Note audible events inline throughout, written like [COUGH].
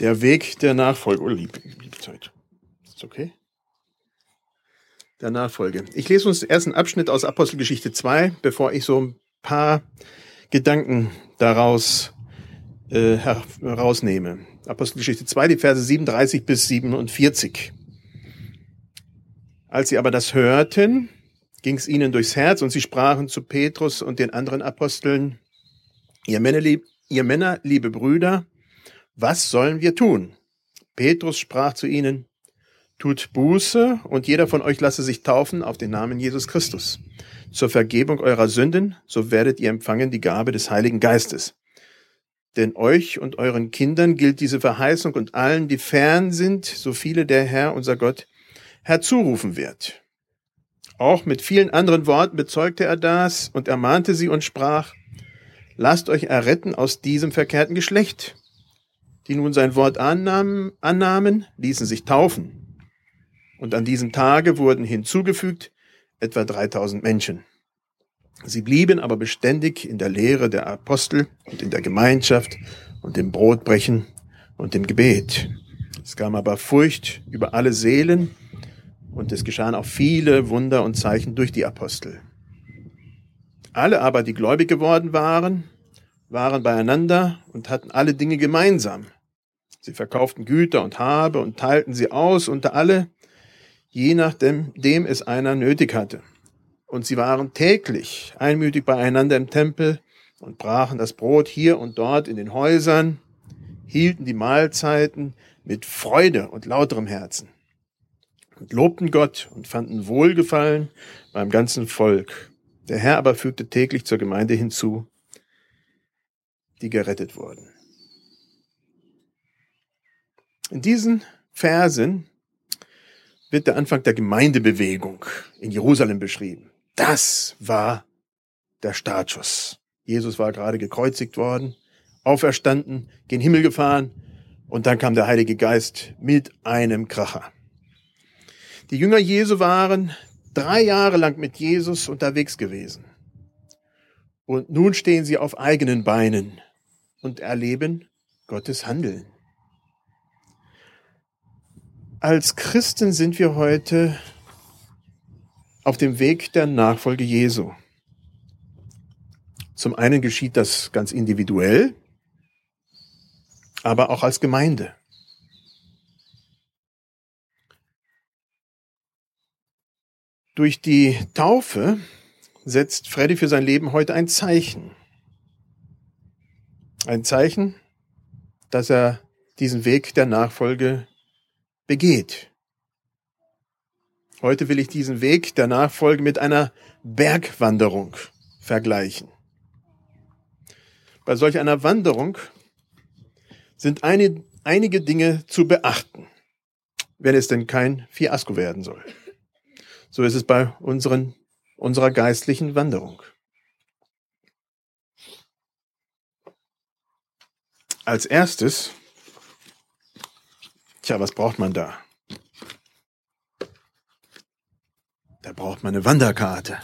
Der Weg der Nachfolge. Oh, liebe, liebe Zeit. Ist okay? Der Nachfolge. Ich lese uns den ersten Abschnitt aus Apostelgeschichte 2, bevor ich so ein paar Gedanken daraus äh, herausnehme. Apostelgeschichte 2, die Verse 37 bis 47. Als sie aber das hörten, ging es ihnen durchs Herz und sie sprachen zu Petrus und den anderen Aposteln, ihr Männer, ihr Männer, liebe Brüder, was sollen wir tun? Petrus sprach zu ihnen, tut Buße und jeder von euch lasse sich taufen auf den Namen Jesus Christus. Zur Vergebung eurer Sünden, so werdet ihr empfangen die Gabe des Heiligen Geistes. Denn euch und euren Kindern gilt diese Verheißung und allen, die fern sind, so viele der Herr, unser Gott, herzurufen wird. Auch mit vielen anderen Worten bezeugte er das und ermahnte sie und sprach, lasst euch erretten aus diesem verkehrten Geschlecht die nun sein Wort annahmen, annahmen, ließen sich taufen. Und an diesem Tage wurden hinzugefügt etwa 3000 Menschen. Sie blieben aber beständig in der Lehre der Apostel und in der Gemeinschaft und dem Brotbrechen und dem Gebet. Es kam aber Furcht über alle Seelen und es geschahen auch viele Wunder und Zeichen durch die Apostel. Alle aber, die gläubig geworden waren, waren beieinander und hatten alle Dinge gemeinsam. Sie verkauften Güter und Habe und teilten sie aus unter alle, je nachdem dem es einer nötig hatte. Und sie waren täglich einmütig beieinander im Tempel und brachen das Brot hier und dort in den Häusern, hielten die Mahlzeiten mit Freude und lauterem Herzen und lobten Gott und fanden Wohlgefallen beim ganzen Volk. Der Herr aber fügte täglich zur Gemeinde hinzu, die gerettet wurden. In diesen Versen wird der Anfang der Gemeindebewegung in Jerusalem beschrieben. Das war der Startschuss. Jesus war gerade gekreuzigt worden, auferstanden, gen Himmel gefahren und dann kam der Heilige Geist mit einem Kracher. Die Jünger Jesu waren drei Jahre lang mit Jesus unterwegs gewesen. Und nun stehen sie auf eigenen Beinen und erleben Gottes Handeln. Als Christen sind wir heute auf dem Weg der Nachfolge Jesu. Zum einen geschieht das ganz individuell, aber auch als Gemeinde. Durch die Taufe setzt Freddy für sein Leben heute ein Zeichen. Ein Zeichen, dass er diesen Weg der Nachfolge begeht. Heute will ich diesen Weg der Nachfolge mit einer Bergwanderung vergleichen. Bei solch einer Wanderung sind eine, einige Dinge zu beachten, wenn es denn kein Fiasko werden soll. So ist es bei unseren, unserer geistlichen Wanderung. Als erstes Tja, was braucht man da? Da braucht man eine Wanderkarte.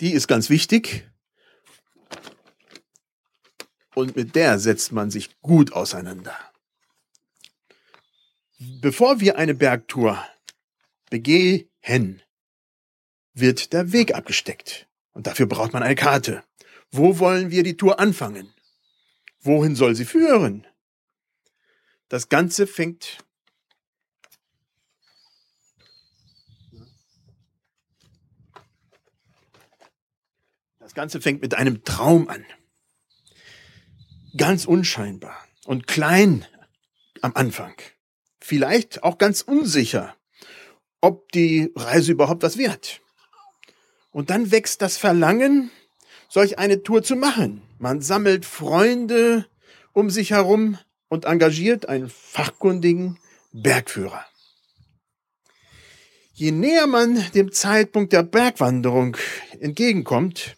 Die ist ganz wichtig. Und mit der setzt man sich gut auseinander. Bevor wir eine Bergtour begehen, wird der Weg abgesteckt. Und dafür braucht man eine Karte. Wo wollen wir die Tour anfangen? Wohin soll sie führen? Das Ganze fängt Das Ganze fängt mit einem Traum an. Ganz unscheinbar und klein am Anfang vielleicht auch ganz unsicher, ob die Reise überhaupt was wird. Und dann wächst das Verlangen, solch eine Tour zu machen. Man sammelt Freunde um sich herum und engagiert einen fachkundigen Bergführer. Je näher man dem Zeitpunkt der Bergwanderung entgegenkommt,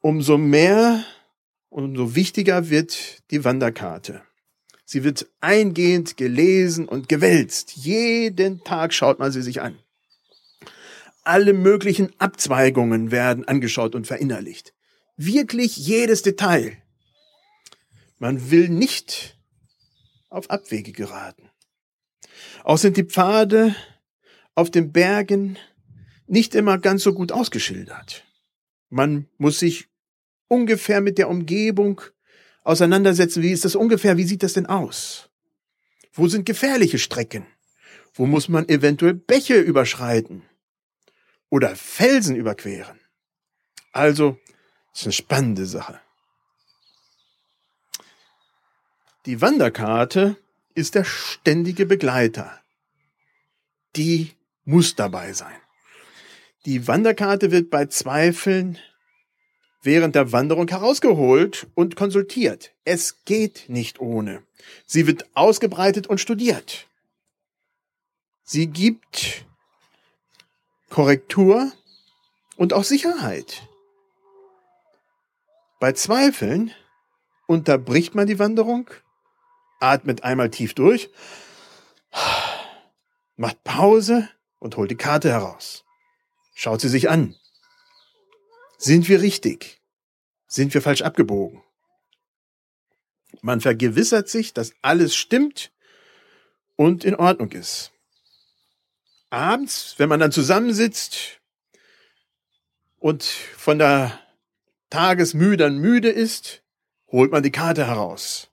umso mehr und umso wichtiger wird die Wanderkarte. Sie wird eingehend gelesen und gewälzt. Jeden Tag schaut man sie sich an. Alle möglichen Abzweigungen werden angeschaut und verinnerlicht. Wirklich jedes Detail. Man will nicht auf Abwege geraten. Auch sind die Pfade auf den Bergen nicht immer ganz so gut ausgeschildert. Man muss sich ungefähr mit der Umgebung auseinandersetzen. Wie ist das ungefähr? Wie sieht das denn aus? Wo sind gefährliche Strecken? Wo muss man eventuell Bäche überschreiten? Oder Felsen überqueren? Also, ist eine spannende Sache. Die Wanderkarte ist der ständige Begleiter. Die muss dabei sein. Die Wanderkarte wird bei Zweifeln während der Wanderung herausgeholt und konsultiert. Es geht nicht ohne. Sie wird ausgebreitet und studiert. Sie gibt Korrektur und auch Sicherheit. Bei Zweifeln unterbricht man die Wanderung, atmet einmal tief durch, macht Pause und holt die Karte heraus. Schaut sie sich an. Sind wir richtig? Sind wir falsch abgebogen? Man vergewissert sich, dass alles stimmt und in Ordnung ist. Abends, wenn man dann zusammensitzt und von der Tagesmühe dann müde ist, holt man die Karte heraus.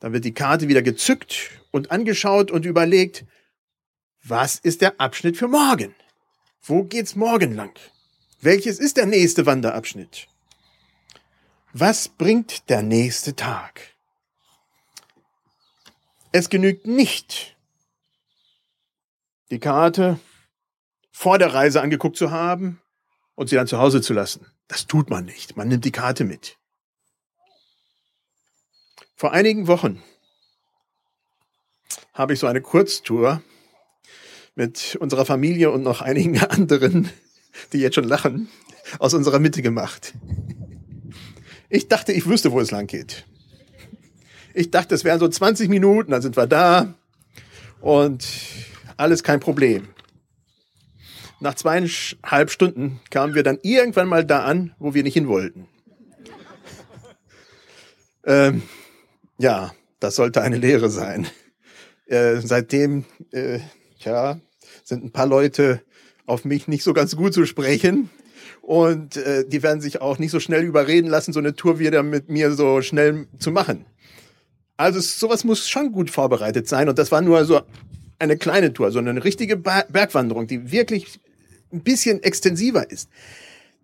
Dann wird die Karte wieder gezückt und angeschaut und überlegt, was ist der Abschnitt für morgen? Wo geht's morgen lang? Welches ist der nächste Wanderabschnitt? Was bringt der nächste Tag? Es genügt nicht, die Karte vor der Reise angeguckt zu haben und sie dann zu Hause zu lassen. Das tut man nicht. Man nimmt die Karte mit. Vor einigen Wochen habe ich so eine Kurztour mit unserer Familie und noch einigen [LAUGHS] anderen, die jetzt schon lachen, aus unserer Mitte gemacht. Ich dachte, ich wüsste, wo es lang geht. Ich dachte, es wären so 20 Minuten, dann sind wir da und alles kein Problem. Nach zweieinhalb Stunden kamen wir dann irgendwann mal da an, wo wir nicht hin wollten. Ähm, ja, das sollte eine Lehre sein. Äh, seitdem äh, Tja, sind ein paar Leute auf mich nicht so ganz gut zu sprechen. Und äh, die werden sich auch nicht so schnell überreden lassen, so eine Tour wieder mit mir so schnell zu machen. Also sowas muss schon gut vorbereitet sein. Und das war nur so eine kleine Tour, so eine richtige Bergwanderung, die wirklich ein bisschen extensiver ist.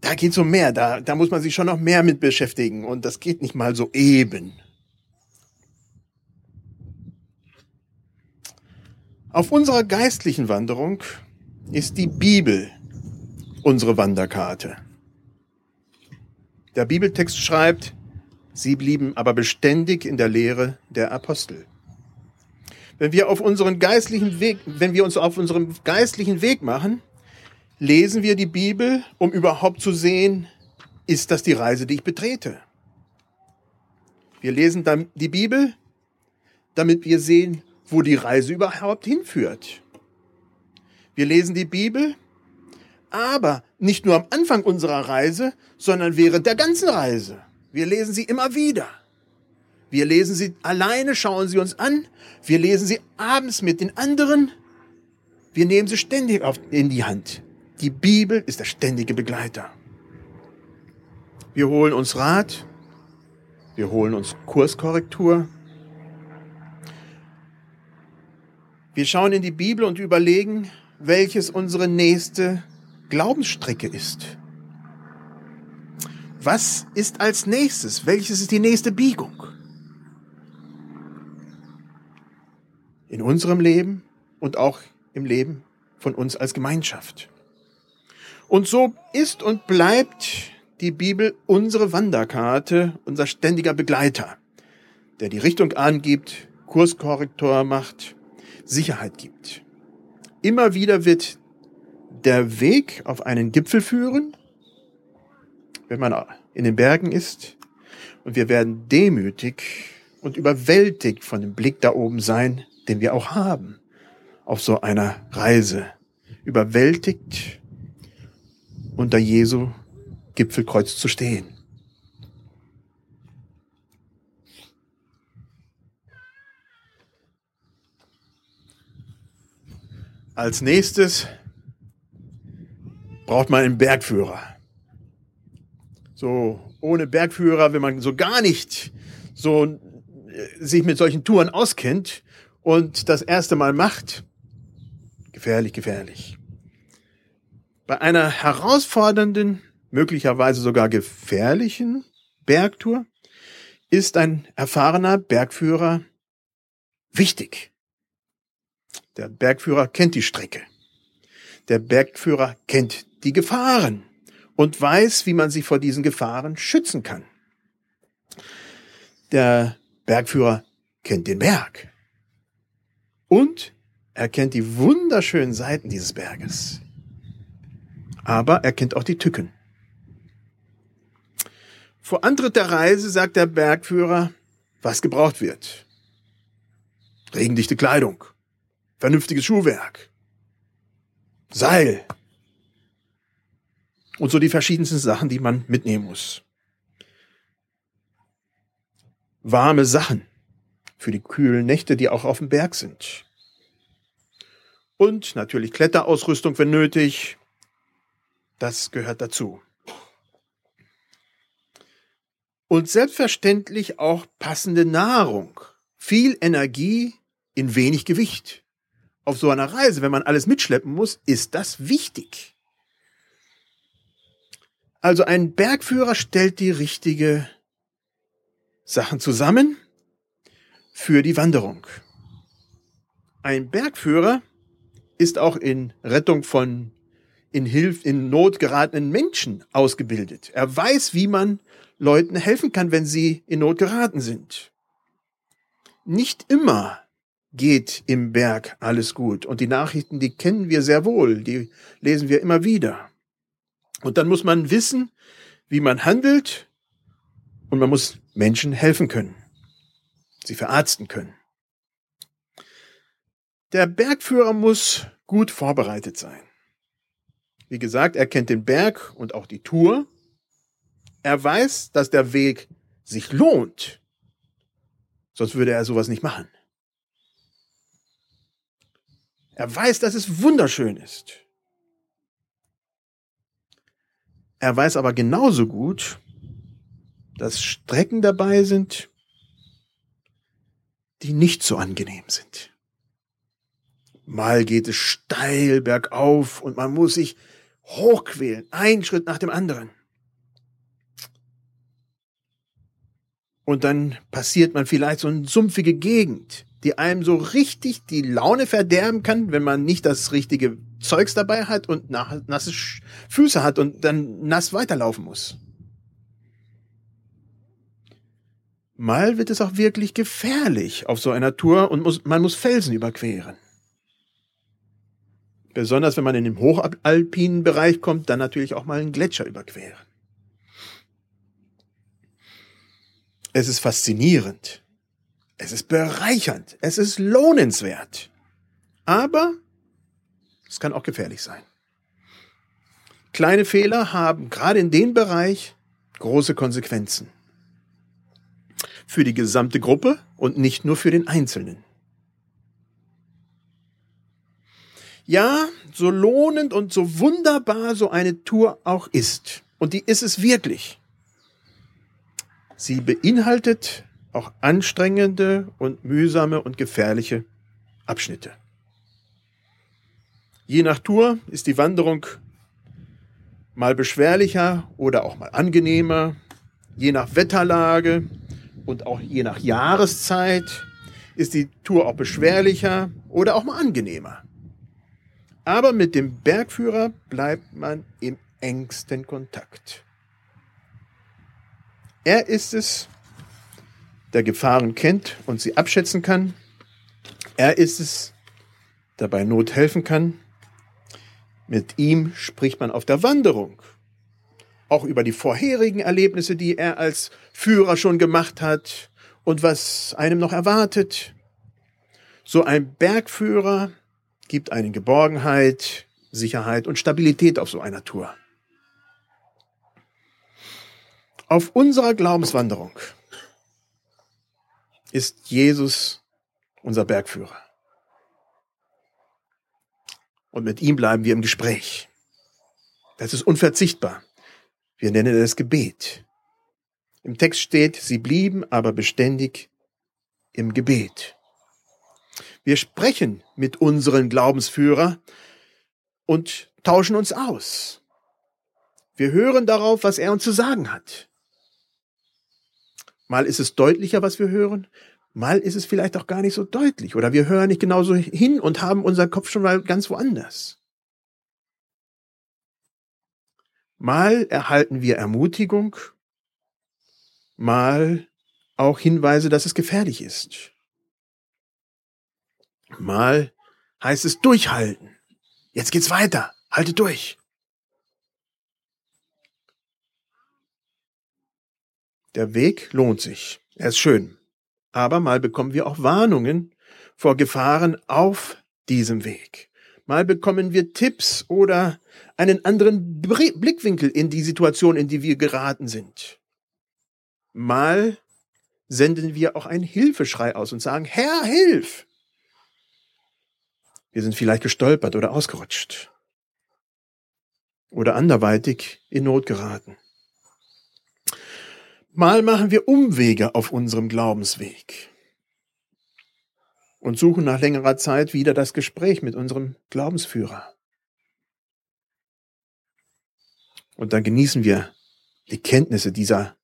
Da geht so mehr, da, da muss man sich schon noch mehr mit beschäftigen. Und das geht nicht mal so eben. Auf unserer geistlichen Wanderung ist die Bibel unsere Wanderkarte. Der Bibeltext schreibt, sie blieben aber beständig in der Lehre der Apostel. Wenn wir auf unseren geistlichen Weg, wenn wir uns auf unserem geistlichen Weg machen, lesen wir die Bibel, um überhaupt zu sehen, ist das die Reise, die ich betrete? Wir lesen dann die Bibel, damit wir sehen, wo die Reise überhaupt hinführt. Wir lesen die Bibel, aber nicht nur am Anfang unserer Reise, sondern während der ganzen Reise. Wir lesen sie immer wieder. Wir lesen sie alleine, schauen sie uns an. Wir lesen sie abends mit den anderen. Wir nehmen sie ständig in die Hand. Die Bibel ist der ständige Begleiter. Wir holen uns Rat. Wir holen uns Kurskorrektur. Wir schauen in die Bibel und überlegen, welches unsere nächste Glaubensstrecke ist. Was ist als nächstes? Welches ist die nächste Biegung? In unserem Leben und auch im Leben von uns als Gemeinschaft. Und so ist und bleibt die Bibel unsere Wanderkarte, unser ständiger Begleiter, der die Richtung angibt, Kurskorrektor macht, Sicherheit gibt. Immer wieder wird der Weg auf einen Gipfel führen, wenn man in den Bergen ist, und wir werden demütig und überwältigt von dem Blick da oben sein, den wir auch haben auf so einer Reise. Überwältigt unter Jesu Gipfelkreuz zu stehen. Als nächstes braucht man einen Bergführer. So, ohne Bergführer, wenn man so gar nicht so äh, sich mit solchen Touren auskennt und das erste Mal macht, gefährlich, gefährlich. Bei einer herausfordernden, möglicherweise sogar gefährlichen Bergtour ist ein erfahrener Bergführer wichtig. Der Bergführer kennt die Strecke. Der Bergführer kennt die Gefahren und weiß, wie man sich vor diesen Gefahren schützen kann. Der Bergführer kennt den Berg. Und er kennt die wunderschönen Seiten dieses Berges. Aber er kennt auch die Tücken. Vor Antritt der Reise sagt der Bergführer, was gebraucht wird. Regendichte Kleidung, vernünftiges Schuhwerk, Seil und so die verschiedensten Sachen, die man mitnehmen muss. Warme Sachen für die kühlen Nächte, die auch auf dem Berg sind. Und natürlich Kletterausrüstung, wenn nötig. Das gehört dazu. Und selbstverständlich auch passende Nahrung. Viel Energie in wenig Gewicht auf so einer Reise, wenn man alles mitschleppen muss, ist das wichtig. Also ein Bergführer stellt die richtige Sachen zusammen für die Wanderung. Ein Bergführer ist auch in Rettung von in Hilf in Not geratenen Menschen ausgebildet. Er weiß, wie man Leuten helfen kann, wenn sie in Not geraten sind. Nicht immer geht im Berg alles gut. Und die Nachrichten, die kennen wir sehr wohl, die lesen wir immer wieder. Und dann muss man wissen, wie man handelt und man muss Menschen helfen können, sie verarzten können. Der Bergführer muss gut vorbereitet sein. Wie gesagt, er kennt den Berg und auch die Tour. Er weiß, dass der Weg sich lohnt. Sonst würde er sowas nicht machen. Er weiß, dass es wunderschön ist. Er weiß aber genauso gut, dass Strecken dabei sind, die nicht so angenehm sind. Mal geht es steil bergauf und man muss sich hochquälen, ein Schritt nach dem anderen. Und dann passiert man vielleicht so eine sumpfige Gegend, die einem so richtig die Laune verderben kann, wenn man nicht das richtige Zeugs dabei hat und nasse Füße hat und dann nass weiterlaufen muss. Mal wird es auch wirklich gefährlich auf so einer Tour und muss, man muss Felsen überqueren. Besonders wenn man in den hochalpinen Bereich kommt, dann natürlich auch mal einen Gletscher überqueren. Es ist faszinierend, es ist bereichernd. Es ist lohnenswert. Aber es kann auch gefährlich sein. Kleine Fehler haben gerade in dem Bereich große Konsequenzen. Für die gesamte Gruppe und nicht nur für den Einzelnen. Ja, so lohnend und so wunderbar so eine Tour auch ist. Und die ist es wirklich. Sie beinhaltet auch anstrengende und mühsame und gefährliche Abschnitte. Je nach Tour ist die Wanderung mal beschwerlicher oder auch mal angenehmer, je nach Wetterlage und auch je nach Jahreszeit ist die Tour auch beschwerlicher oder auch mal angenehmer. Aber mit dem Bergführer bleibt man im engsten Kontakt. Er ist es, der Gefahren kennt und sie abschätzen kann. Er ist es, der bei Not helfen kann. Mit ihm spricht man auf der Wanderung. Auch über die vorherigen Erlebnisse, die er als Führer schon gemacht hat und was einem noch erwartet. So ein Bergführer gibt einen Geborgenheit, Sicherheit und Stabilität auf so einer Tour. Auf unserer Glaubenswanderung ist Jesus unser Bergführer. Und mit ihm bleiben wir im Gespräch. Das ist unverzichtbar. Wir nennen es Gebet. Im Text steht, sie blieben aber beständig im Gebet. Wir sprechen mit unseren Glaubensführer und tauschen uns aus. Wir hören darauf, was er uns zu sagen hat. Mal ist es deutlicher, was wir hören, mal ist es vielleicht auch gar nicht so deutlich oder wir hören nicht genauso hin und haben unseren Kopf schon mal ganz woanders. Mal erhalten wir Ermutigung, mal auch Hinweise, dass es gefährlich ist. Mal heißt es durchhalten. Jetzt geht's weiter. Halte durch. Der Weg lohnt sich. Er ist schön. Aber mal bekommen wir auch Warnungen vor Gefahren auf diesem Weg. Mal bekommen wir Tipps oder einen anderen Blickwinkel in die Situation, in die wir geraten sind. Mal senden wir auch einen Hilfeschrei aus und sagen, Herr, hilf! Wir sind vielleicht gestolpert oder ausgerutscht oder anderweitig in Not geraten. Mal machen wir Umwege auf unserem Glaubensweg und suchen nach längerer Zeit wieder das Gespräch mit unserem Glaubensführer. Und dann genießen wir die Kenntnisse dieser,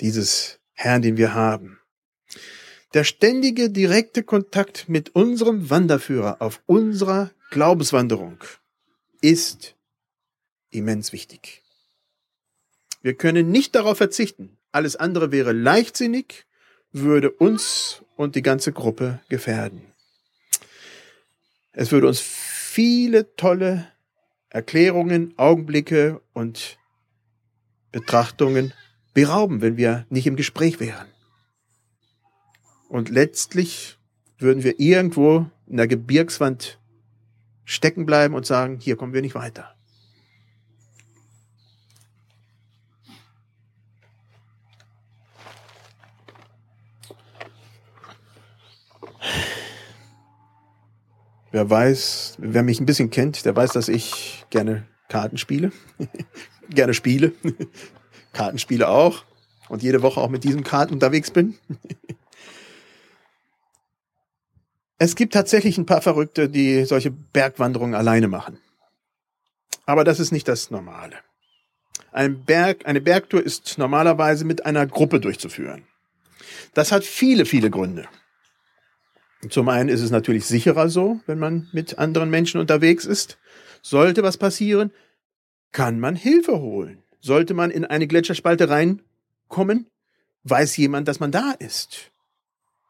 dieses Herrn, den wir haben. Der ständige, direkte Kontakt mit unserem Wanderführer auf unserer Glaubenswanderung ist immens wichtig. Wir können nicht darauf verzichten. Alles andere wäre leichtsinnig, würde uns und die ganze Gruppe gefährden. Es würde uns viele tolle Erklärungen, Augenblicke und Betrachtungen berauben, wenn wir nicht im Gespräch wären. Und letztlich würden wir irgendwo in der Gebirgswand stecken bleiben und sagen, hier kommen wir nicht weiter. Wer weiß, wer mich ein bisschen kennt, der weiß, dass ich gerne Karten spiele. [LAUGHS] gerne spiele. [LAUGHS] Kartenspiele auch. Und jede Woche auch mit diesen Karten unterwegs bin. [LAUGHS] es gibt tatsächlich ein paar Verrückte, die solche Bergwanderungen alleine machen. Aber das ist nicht das Normale. Ein Berg, eine Bergtour ist normalerweise mit einer Gruppe durchzuführen. Das hat viele, viele Gründe. Zum einen ist es natürlich sicherer so, wenn man mit anderen Menschen unterwegs ist. Sollte was passieren, kann man Hilfe holen. Sollte man in eine Gletscherspalte reinkommen, weiß jemand, dass man da ist.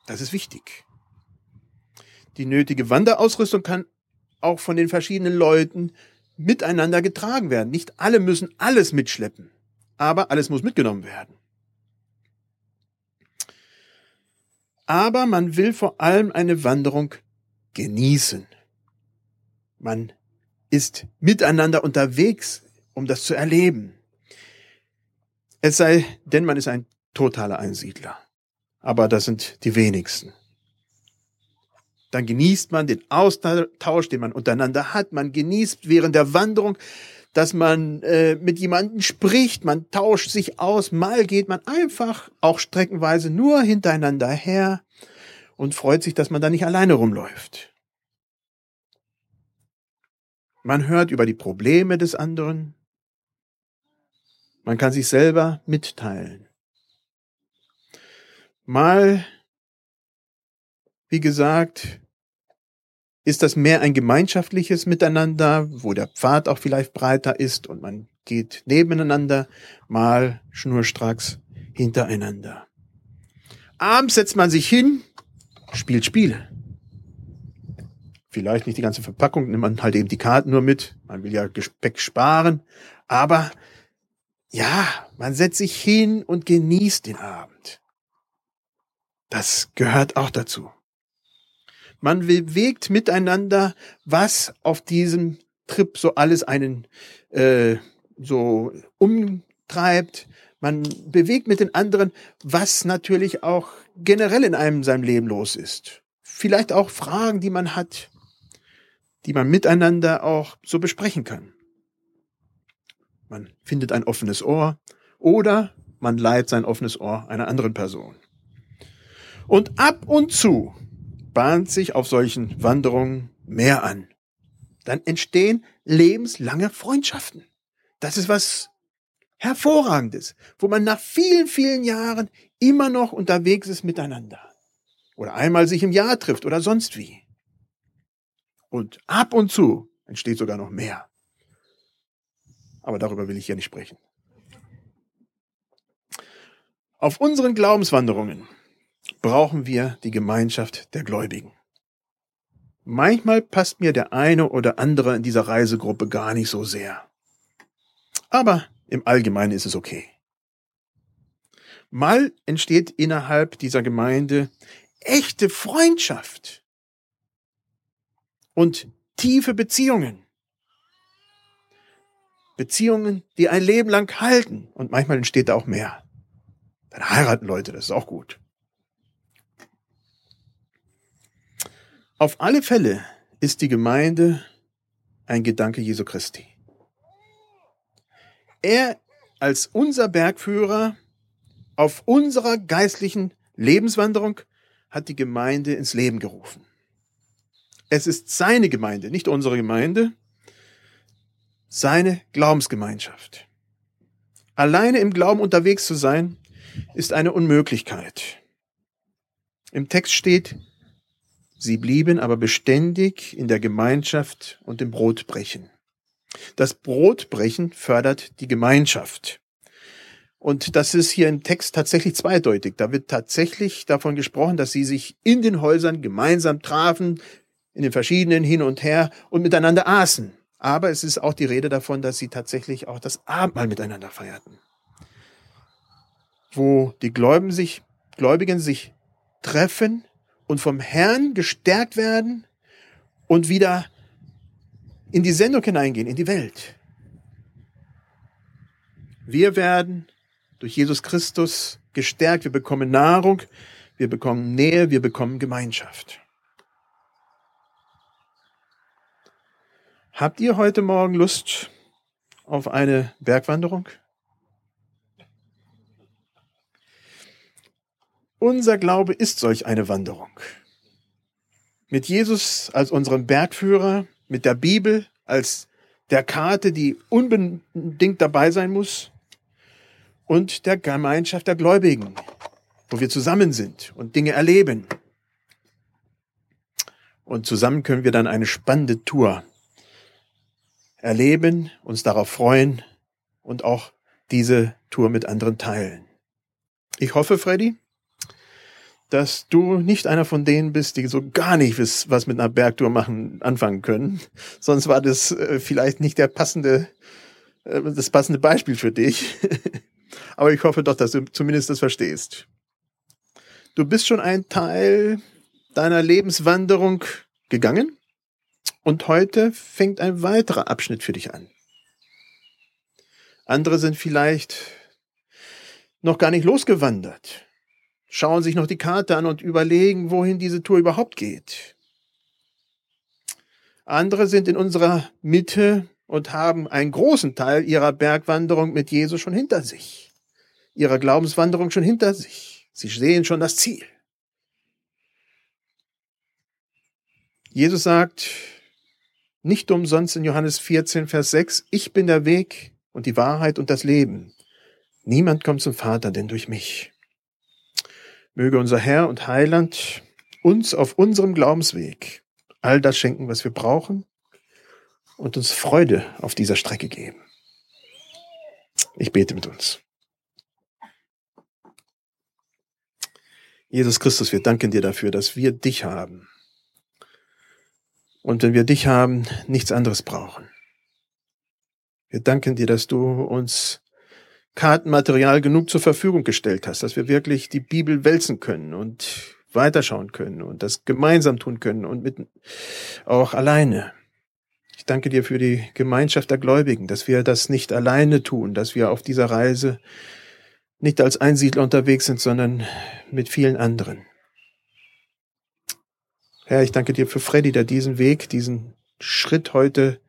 Das ist wichtig. Die nötige Wanderausrüstung kann auch von den verschiedenen Leuten miteinander getragen werden. Nicht alle müssen alles mitschleppen, aber alles muss mitgenommen werden. Aber man will vor allem eine Wanderung genießen. Man ist miteinander unterwegs, um das zu erleben. Es sei denn, man ist ein totaler Einsiedler. Aber das sind die wenigsten. Dann genießt man den Austausch, den man untereinander hat. Man genießt während der Wanderung dass man äh, mit jemandem spricht, man tauscht sich aus, mal geht man einfach auch streckenweise nur hintereinander her und freut sich, dass man da nicht alleine rumläuft. Man hört über die Probleme des anderen. Man kann sich selber mitteilen. Mal, wie gesagt, ist das mehr ein gemeinschaftliches Miteinander, wo der Pfad auch vielleicht breiter ist und man geht nebeneinander, mal schnurstracks hintereinander. Abends setzt man sich hin, spielt Spiele. Vielleicht nicht die ganze Verpackung, nimmt man halt eben die Karten nur mit. Man will ja Gespeck sparen. Aber ja, man setzt sich hin und genießt den Abend. Das gehört auch dazu. Man bewegt miteinander, was auf diesem Trip so alles einen äh, so umtreibt. Man bewegt mit den anderen, was natürlich auch generell in einem seinem Leben los ist. Vielleicht auch Fragen, die man hat, die man miteinander auch so besprechen kann. Man findet ein offenes Ohr oder man leiht sein offenes Ohr einer anderen Person. Und ab und zu bahnt sich auf solchen Wanderungen mehr an. Dann entstehen lebenslange Freundschaften. Das ist was Hervorragendes, wo man nach vielen, vielen Jahren immer noch unterwegs ist miteinander. Oder einmal sich im Jahr trifft oder sonst wie. Und ab und zu entsteht sogar noch mehr. Aber darüber will ich hier nicht sprechen. Auf unseren Glaubenswanderungen brauchen wir die Gemeinschaft der Gläubigen. Manchmal passt mir der eine oder andere in dieser Reisegruppe gar nicht so sehr. Aber im Allgemeinen ist es okay. Mal entsteht innerhalb dieser Gemeinde echte Freundschaft und tiefe Beziehungen. Beziehungen, die ein Leben lang halten und manchmal entsteht da auch mehr. Dann heiraten Leute, das ist auch gut. Auf alle Fälle ist die Gemeinde ein Gedanke Jesu Christi. Er als unser Bergführer auf unserer geistlichen Lebenswanderung hat die Gemeinde ins Leben gerufen. Es ist seine Gemeinde, nicht unsere Gemeinde, seine Glaubensgemeinschaft. Alleine im Glauben unterwegs zu sein, ist eine Unmöglichkeit. Im Text steht, Sie blieben aber beständig in der Gemeinschaft und im Brotbrechen. Das Brotbrechen fördert die Gemeinschaft. Und das ist hier im Text tatsächlich zweideutig. Da wird tatsächlich davon gesprochen, dass sie sich in den Häusern gemeinsam trafen, in den verschiedenen hin und her und miteinander aßen. Aber es ist auch die Rede davon, dass sie tatsächlich auch das Abendmahl miteinander feierten. Wo die Gläubigen sich, Gläubigen sich treffen und vom Herrn gestärkt werden und wieder in die Sendung hineingehen, in die Welt. Wir werden durch Jesus Christus gestärkt, wir bekommen Nahrung, wir bekommen Nähe, wir bekommen Gemeinschaft. Habt ihr heute Morgen Lust auf eine Bergwanderung? Unser Glaube ist solch eine Wanderung. Mit Jesus als unserem Bergführer, mit der Bibel als der Karte, die unbedingt dabei sein muss, und der Gemeinschaft der Gläubigen, wo wir zusammen sind und Dinge erleben. Und zusammen können wir dann eine spannende Tour erleben, uns darauf freuen und auch diese Tour mit anderen teilen. Ich hoffe, Freddy, dass du nicht einer von denen bist, die so gar nicht was mit einer Bergtour machen anfangen können. Sonst war das äh, vielleicht nicht der passende, äh, das passende Beispiel für dich. [LAUGHS] Aber ich hoffe doch, dass du zumindest das verstehst. Du bist schon ein Teil deiner Lebenswanderung gegangen und heute fängt ein weiterer Abschnitt für dich an. Andere sind vielleicht noch gar nicht losgewandert schauen sich noch die Karte an und überlegen, wohin diese Tour überhaupt geht. Andere sind in unserer Mitte und haben einen großen Teil ihrer Bergwanderung mit Jesus schon hinter sich, ihrer Glaubenswanderung schon hinter sich. Sie sehen schon das Ziel. Jesus sagt nicht umsonst in Johannes 14, Vers 6, ich bin der Weg und die Wahrheit und das Leben. Niemand kommt zum Vater denn durch mich. Möge unser Herr und Heiland uns auf unserem Glaubensweg all das schenken, was wir brauchen und uns Freude auf dieser Strecke geben. Ich bete mit uns. Jesus Christus, wir danken dir dafür, dass wir dich haben. Und wenn wir dich haben, nichts anderes brauchen. Wir danken dir, dass du uns Kartenmaterial genug zur Verfügung gestellt hast, dass wir wirklich die Bibel wälzen können und weiterschauen können und das gemeinsam tun können und mit auch alleine. Ich danke dir für die Gemeinschaft der Gläubigen, dass wir das nicht alleine tun, dass wir auf dieser Reise nicht als Einsiedler unterwegs sind, sondern mit vielen anderen. Herr, ich danke dir für Freddy, der diesen Weg, diesen Schritt heute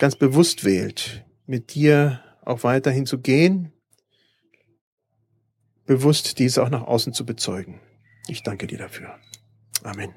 ganz bewusst wählt, mit dir auch weiterhin zu gehen, bewusst dies auch nach außen zu bezeugen. Ich danke dir dafür. Amen.